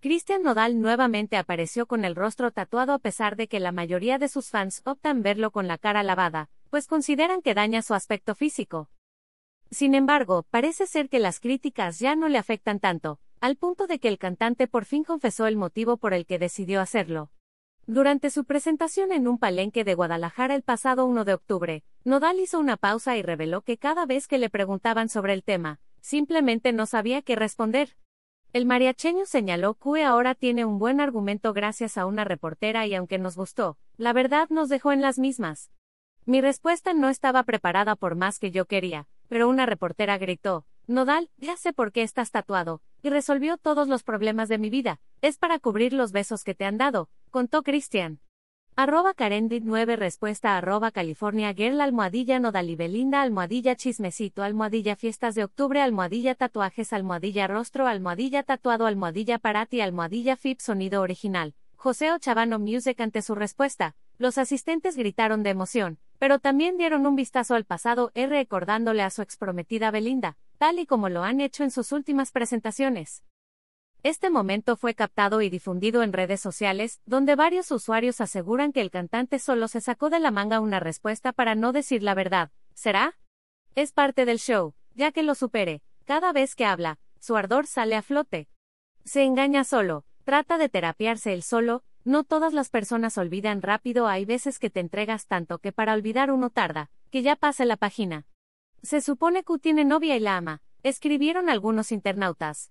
Cristian Nodal nuevamente apareció con el rostro tatuado a pesar de que la mayoría de sus fans optan verlo con la cara lavada, pues consideran que daña su aspecto físico. Sin embargo, parece ser que las críticas ya no le afectan tanto, al punto de que el cantante por fin confesó el motivo por el que decidió hacerlo. Durante su presentación en un palenque de Guadalajara el pasado 1 de octubre, Nodal hizo una pausa y reveló que cada vez que le preguntaban sobre el tema, simplemente no sabía qué responder. El mariacheño señaló que ahora tiene un buen argumento gracias a una reportera y aunque nos gustó, la verdad nos dejó en las mismas. Mi respuesta no estaba preparada por más que yo quería, pero una reportera gritó, Nodal, ya sé por qué estás tatuado, y resolvió todos los problemas de mi vida, es para cubrir los besos que te han dado, contó Cristian. Arroba Karendit 9 respuesta arroba California Girl almohadilla Nodal y Belinda almohadilla chismecito almohadilla fiestas de octubre almohadilla tatuajes almohadilla rostro almohadilla tatuado almohadilla parati almohadilla fip sonido original. José Ochavano Music ante su respuesta, los asistentes gritaron de emoción, pero también dieron un vistazo al pasado R recordándole a su exprometida Belinda, tal y como lo han hecho en sus últimas presentaciones. Este momento fue captado y difundido en redes sociales, donde varios usuarios aseguran que el cantante solo se sacó de la manga una respuesta para no decir la verdad. ¿Será? Es parte del show, ya que lo supere. Cada vez que habla, su ardor sale a flote. Se engaña solo, trata de terapiarse él solo, no todas las personas olvidan rápido, hay veces que te entregas tanto que para olvidar uno tarda, que ya pase la página. Se supone que tiene novia y la ama, escribieron algunos internautas.